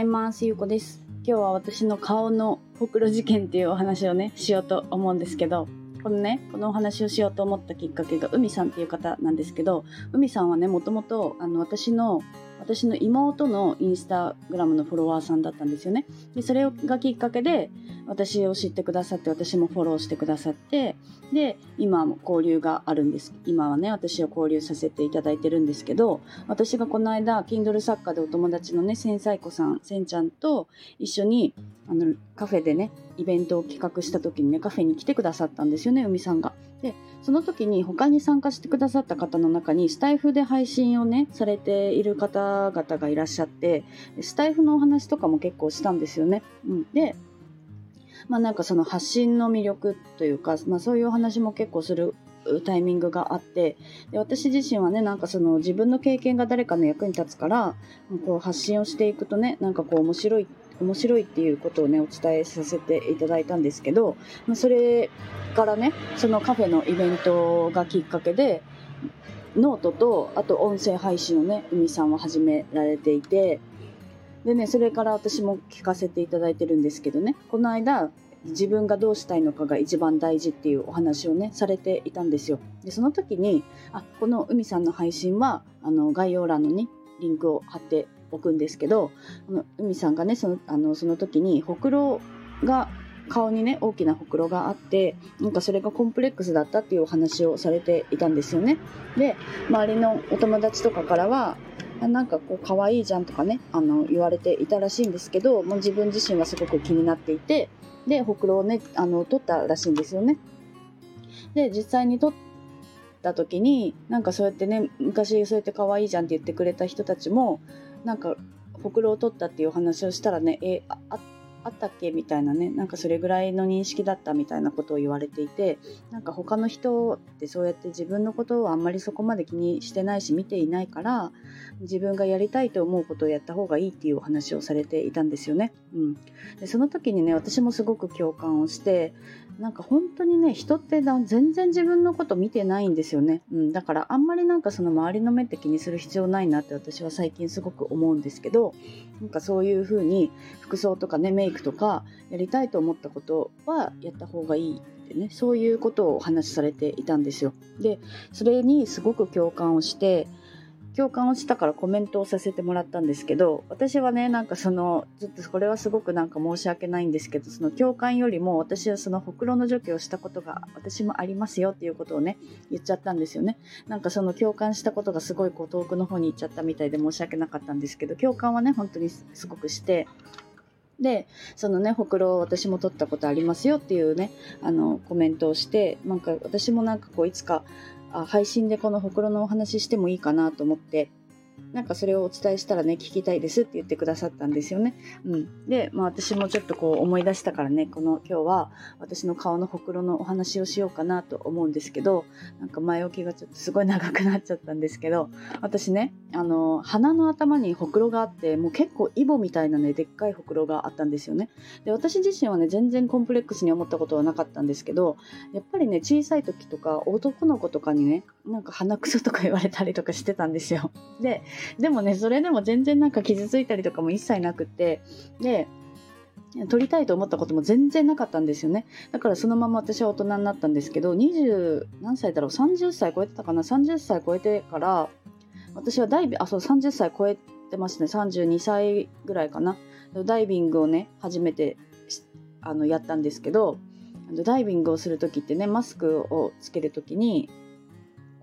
ざいます。ゆうこです。今日は私の顔のほくろ事件っていうお話をねしようと思うんですけどこのねこのお話をしようと思ったきっかけが海さんっていう方なんですけど海さんはねもともとあの私の私の妹のインスタグラムのフォロワーさんだったんですよね。で、それがきっかけで、私を知ってくださって、私もフォローしてくださって、で、今も交流があるんです。今はね、私は交流させていただいてるんですけど、私がこの間、Kindle 作家でお友達のね、千歳子さん、せんちゃんと一緒に、あの、カフェでね、イベントを企画した時にね、カフェに来てくださったんですよね、海さんが。で、その時に他に参加してくださった方の中にスタイフで配信をね、されている方々がいらっしゃって、スタイフのお話とかも結構したんですよね。うん、で、まあなんかその発信の魅力というか、まあそういうお話も結構するタイミングがあってで私自身はねなんかその自分の経験が誰かの役に立つからこう発信をしていくとねなんかこう面白い面白いっていうことをねお伝えさせていただいたんですけど、まあ、それからねそのカフェのイベントがきっかけでノートとあと音声配信をね海さんは始められていてでねそれから私も聞かせていただいてるんですけどねこの間自分がどうしたいのかが一番大事っていうお話をねされていたんですよ。でその時にあこの海さんの配信はあの概要欄のにリンクを貼って置くんですけど海さんがねそのあのその時にほくろが顔にね大きなほくろがあってなんかそれがコンプレックスだったっていうお話をされていたんですよね。で周りのお友達とかからはなんかこう可愛いじゃんとかねあの言われていたらしいんですけどもう自分自身はすごく気になっていてでほくろをねあの取ったらしいんですよね。で実際に取った時になんかそうやってね昔そうやって可愛いじゃんって言ってくれた人たちもなんかほくろを取ったっていうお話をしたらねえああったっけ？みたいなね。なんかそれぐらいの認識だったみたいなことを言われていてなんか他の人ってそうやって自分のことをあんまりそこまで気にしてないし見ていないから自分がやりたいと思うことをやった方がいいっていうお話をされていたんですよね。うん、でその時にね私もすごく共感をしてなんか本当にね人って全然自分のこと見てないんですよね、うん、だからあんまりなんかその周りの目って気にする必要ないなって私は最近すごく思うんですけどなんかそういう風に服装とかねメイクとかやりたいと思ったことはやった方がいいってねそういうことをお話しされていたんですよ。でそれにすごく共感をして共感をしたからコメントをさせてもらったんですけど私はねなんかそのちょっとこれはすごくなんか申し訳ないんですけどその共感よりも私はそのほくろの除去をしたことが私もありますよっていうことをね言っちゃったんですよね。なんかその共感したことがすごいこう遠くの方に行っちゃったみたいで申し訳なかったんですけど共感はね本当にすごくしてで、そのね、ほくろを私も取ったことありますよっていうね、あの、コメントをして、なんか私もなんかこう、いつか、あ配信でこのほくろのお話してもいいかなと思ってなんかそれをお伝えしたらね、聞きたいですって言ってくださったんですよね。うん。で、まあ私もちょっとこう思い出したからね、この今日は私の顔のほくろのお話をしようかなと思うんですけど、なんか前置きがちょっとすごい長くなっちゃったんですけど、私ね、あの、鼻の頭にほくろがあって、もう結構イボみたいなね、でっかいほくろがあったんですよね。で、私自身はね、全然コンプレックスに思ったことはなかったんですけど、やっぱりね、小さい時とか男の子とかにね、なんか鼻くそとか言われたりとかしてたんですよ。で、でもね、それでも全然なんか傷ついたりとかも一切なくって、で、撮りたいと思ったことも全然なかったんですよね。だからそのまま私は大人になったんですけど、20何歳だろう ?30 歳超えてたかな ?30 歳超えてから、私はダイビ、あ、そう、30歳超えてますね。32歳ぐらいかな。ダイビングをね、初めてあのやったんですけど、ダイビングをする時ってね、マスクをつける時に、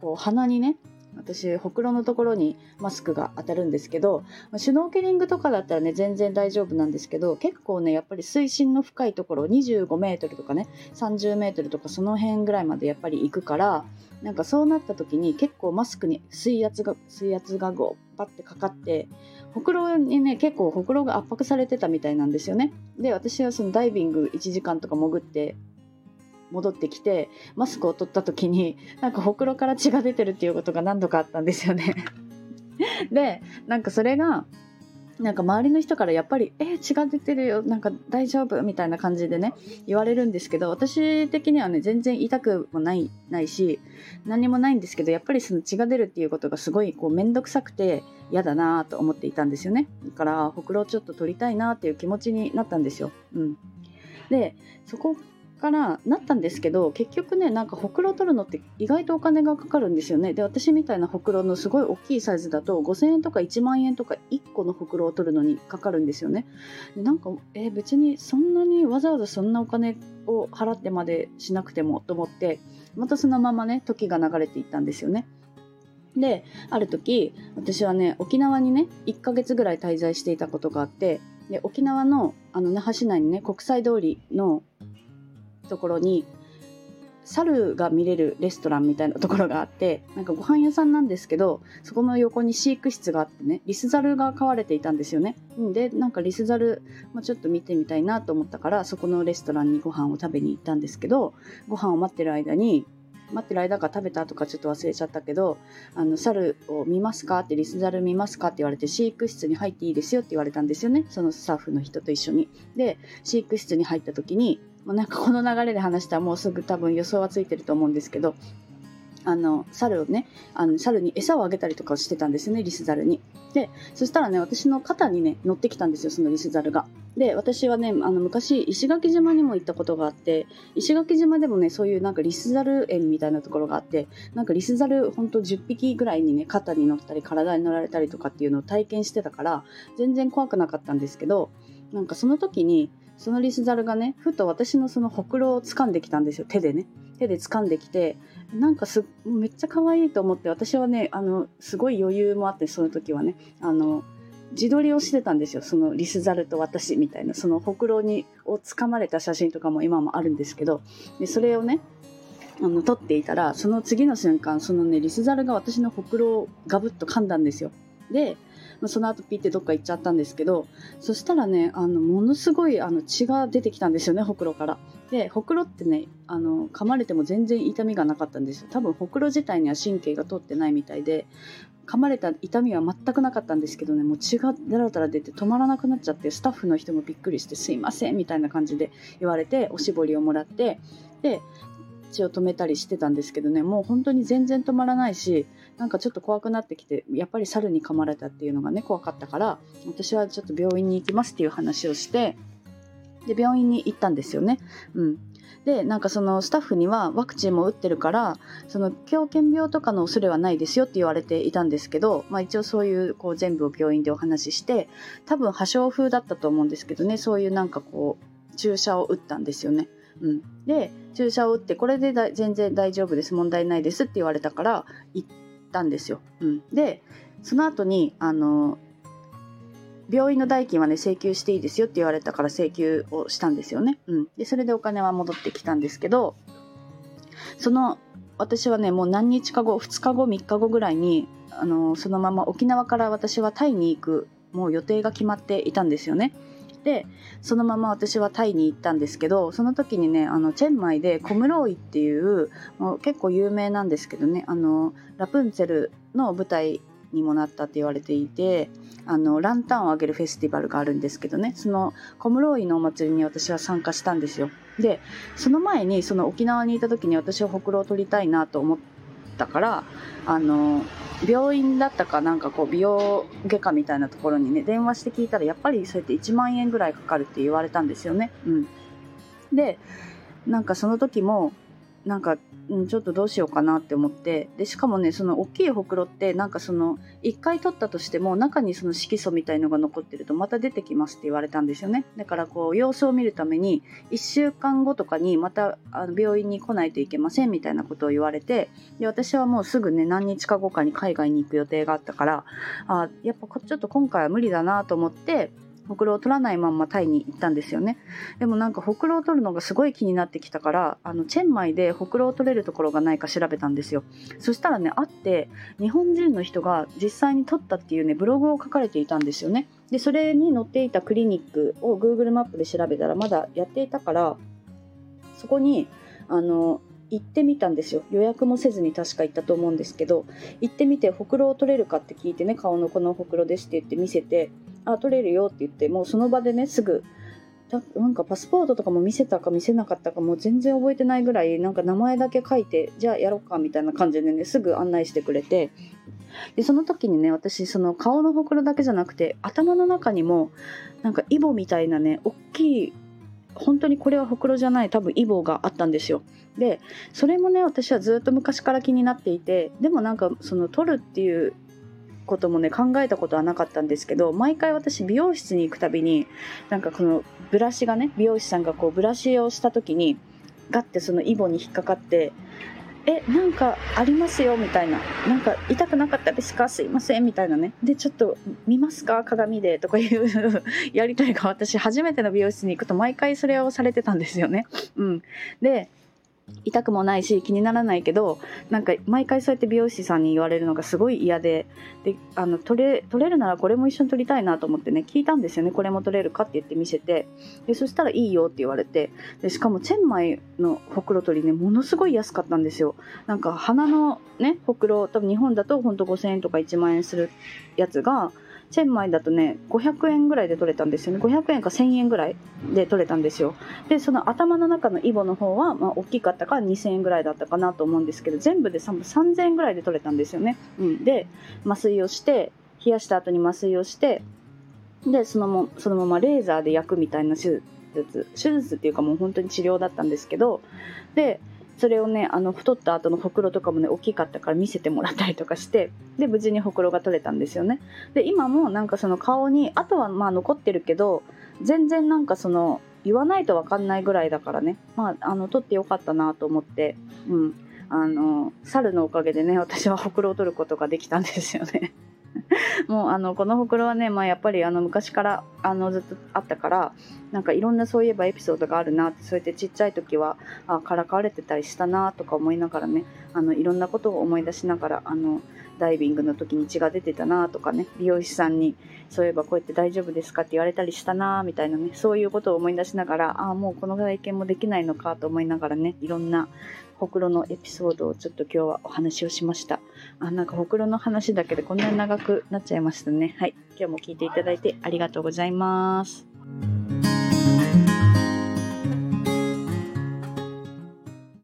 こう鼻にね、私ほくろのところにマスクが当たるんですけどシュノーケリングとかだったらね全然大丈夫なんですけど結構ねやっぱり水深の深いところ25メートルとかね30メートルとかその辺ぐらいまでやっぱり行くからなんかそうなった時に結構マスクに水圧が水圧がゴーパッてかかってほくろにね結構ほくろが圧迫されてたみたいなんですよね。で私はそのダイビング1時間とか潜って戻ってきてマスクを取った時になんかほくろから血が出てるっていうことが何度かあったんですよね でなんかそれがなんか周りの人からやっぱり「え血が出てるよなんか大丈夫?」みたいな感じでね言われるんですけど私的にはね全然痛くもないないし何もないんですけどやっぱりその血が出るっていうことがすごいこう面倒くさくて嫌だなと思っていたんですよねだからほくろちょっと取りたいなっていう気持ちになったんですよ。うん、でそこからなったんですけど結局ねなんかほくろ取るのって意外とお金がかかるんですよね。で私みたいなほくろのすごい大きいサイズだと5000円とか1万円とか1個のほくろを取るのにかかるんですよね。でなんかえー、別にそんなにわざわざそんなお金を払ってまでしなくてもと思ってまたそのままね時が流れていったんですよね。である時私はね沖縄にね1ヶ月ぐらい滞在していたことがあってで沖縄のあの那覇市内にね国際通りのところに猿が見れるレストランみたいなところがあってなんかご飯屋さんなんですけどそこの横に飼育室があってねリスザルが飼われていたんですよね。でなんかリスザル、まあ、ちょっと見てみたいなと思ったからそこのレストランにご飯を食べに行ったんですけどご飯を待ってる間に待ってる間か食べたとかちょっと忘れちゃったけどあの猿を見ますかってリスザル見ますかって言われて飼育室に入っていいですよって言われたんですよねそのスタッフの人と一緒に。で飼育室に入った時にまなんかこの流れで話したらもうすぐ多分予想はついてると思うんですけどあの猿をねあの猿に餌をあげたりとかしてたんですねリスザルに。でそしたらね私の肩にね乗ってきたんですよそのリスザルが。で私はねあの昔石垣島にも行ったことがあって石垣島でもねそういうなんかリスザル園みたいなところがあってなんかリスザルほんと10匹ぐらいにね肩に乗ったり体に乗られたりとかっていうのを体験してたから全然怖くなかったんですけどなんかその時にそのリスザルがねふと私のそのほくろを掴んできたんですよ。手でね。手で掴んできてなんかすめっちゃ可愛いと思って私はねあのすごい余裕もあってその時はねあの自撮りをしてたんですよ。そのリスザルと私みたいなそのほくろにを掴まれた写真とかも今もあるんですけどでそれをねあの撮っていたらその次の瞬間そのねリスザルが私のほくろをガブッと噛んだんですよ。でまあ、その後ピッてどっか行っちゃったんですけどそしたらねあのものすごいあの血が出てきたんですよねほくろから。でほくろってねあの噛まれても全然痛みがなかったんですよ。多分ほくろ自体には神経が通ってないみたいで噛まれた痛みは全くなかったんですけどねもう血がだらだら出て止まらなくなっちゃってスタッフの人もびっくりして「すいません」みたいな感じで言われておしぼりをもらってで血を止めたりしてたんですけどねもう本当に全然止まらないしなんかちょっと怖くなってきてやっぱり猿に噛まれたっていうのがね怖かったから私はちょっと病院に行きますっていう話をしてで病院に行ったんですよね。うん、でなんかそのスタッフにはワクチンも打ってるからその狂犬病とかの恐れはないですよって言われていたんですけど、まあ、一応そういうこう全部を病院でお話しして多分破傷風だったと思うんですけどねそういうなんかこう注射を打ったんですよね。うん、で注射を打ってこれで全然大丈夫です問題ないですって言われたから行ってたんですよ。うん、でその後にあの病院の代金はね請求していいですよって言われたから請求をしたんですよね。うん、でそれでお金は戻ってきたんですけどその私はねもう何日か後2日後3日後ぐらいにあのそのまま沖縄から私はタイに行くもう予定が決まっていたんですよね。でそのまま私はタイに行ったんですけどその時にねあのチェンマイでコムローイっていうもう結構有名なんですけどねあのラプンツェルの舞台にもなったって言われていてあのランタンをあげるフェスティバルがあるんですけどねそのコムローイのお祭りに私は参加したんですよ。でその前にその沖縄にいた時に私はほくろを取りたいなと思ってたからあの病院だったかなんかこう美容外科みたいなところにね電話して聞いたらやっぱりそうやって1万円ぐらいかかるって言われたんですよね。うん、でなんかその時もなんか、うん、ちょっとどうしようかなって思って。でしかもねその大きいほくろってなんかその1回取ったとしても中にその色素みたいのが残ってるとまた出てきますって言われたんですよね。だからこう様子を見るために1週間後とかにまたあの病院に来ないといけませんみたいなことを言われてで私はもうすぐね何日か後かに海外に行く予定があったからあやっぱちょっと今回は無理だなと思ってほくろを取らないまんまタイに行ったんですよね。でもなんかほくろを取るのがすごい気になってきたからあのチェンマイでほくろを取れるところがないか調べたんですよ。そしたらねあって日本人の人が実際に取ったっていうねブログを書かれていたんですよね。でそれに載っていたクリニックを Google マップで調べたらまだやっていたからそこにあの行ってみたんですよ。予約もせずに確か行ったと思うんですけど行ってみてほくろを取れるかって聞いてね顔のこのほくろですって言って見せてあ取れるよって言ってもうその場でねすぐだなんかパスポートとかも見せたか見せなかったかもう全然覚えてないぐらいなんか名前だけ書いてじゃあやろうかみたいな感じでねすぐ案内してくれて。でその時にね私その顔のほくろだけじゃなくて頭の中にもなんかイボみたいなね大きい本当にこれはほくろじゃない多分イボがあったんですよ。でそれもね私はずっと昔から気になっていてでもなんかその取るっていうこともね考えたことはなかったんですけど毎回私美容室に行くたびになんかこのブラシがね美容師さんがこうブラシをした時にガッてそのイボに引っかかってえなんかありますよみたいな。なんか痛くなかったですか？すいませんみたいなね。でちょっと見ますか？鏡でとかいう やり取りが私初めての美容室に行くと毎回それをされてたんですよね。うん。で痛くもないし気にならないけどなんか毎回そうやって美容師さんに言われるのがすごい嫌でであの取れ取れるならこれも一緒に取りたいなと思ってね聞いたんですよねこれも取れるかって言って見せてでそしたらいいよって言われてでしかもチェンマイのほくろ取りねものすごい安かったんですよ。なんか鼻のねほくろ多分日本だとほんと5000円とか1万円するやつがチェンマイだとね500円ぐらいで取れたんですよね。500円か1000円ぐらいで取れたんですよ。でその頭の中のイボの方は、まあ、大きかったから2000円ぐらいだったかなと思うんですけど全部で3000円ぐらいで取れたんですよね、うん、で麻酔をして冷やした後に麻酔をしてでそのもそのままレーザーで焼くみたいな手術手術っていうかもう本当に治療だったんですけどでそれをねあの太った後のほくろとかもね大きかったから見せてもらったりとかしてで無事にほくろが取れたんですよね。で今もなんかその顔にあとはまあ残ってるけど全然なんかその言わないと分かんないぐらいだからね。まああの取ってよかったなと思ってうん。あの猿のおかげでね私はほくろを取ることができたんですよね。もうあのこのほくろはね、まあ、やっぱりあの昔からあのずっとあったからなんかいろんなそういえばエピソードがあるなってそうやってちっちゃい時はあからかわれてたりしたなとか思いながらねあのいろんなことを思い出しながらあのダイビングの時に血が出てたなとかね美容師さんにそういえばこうやって大丈夫ですかって言われたりしたなみたいなねそういうことを思い出しながらああもうこの体験もできないのかと思いながらねいろんなほくろのエピソードをちょっと今日はお話をしました。あなんかほくろの話だけでこんなに長くなっちゃいましたね。はい。今日も聞いていただいてありがとうございます。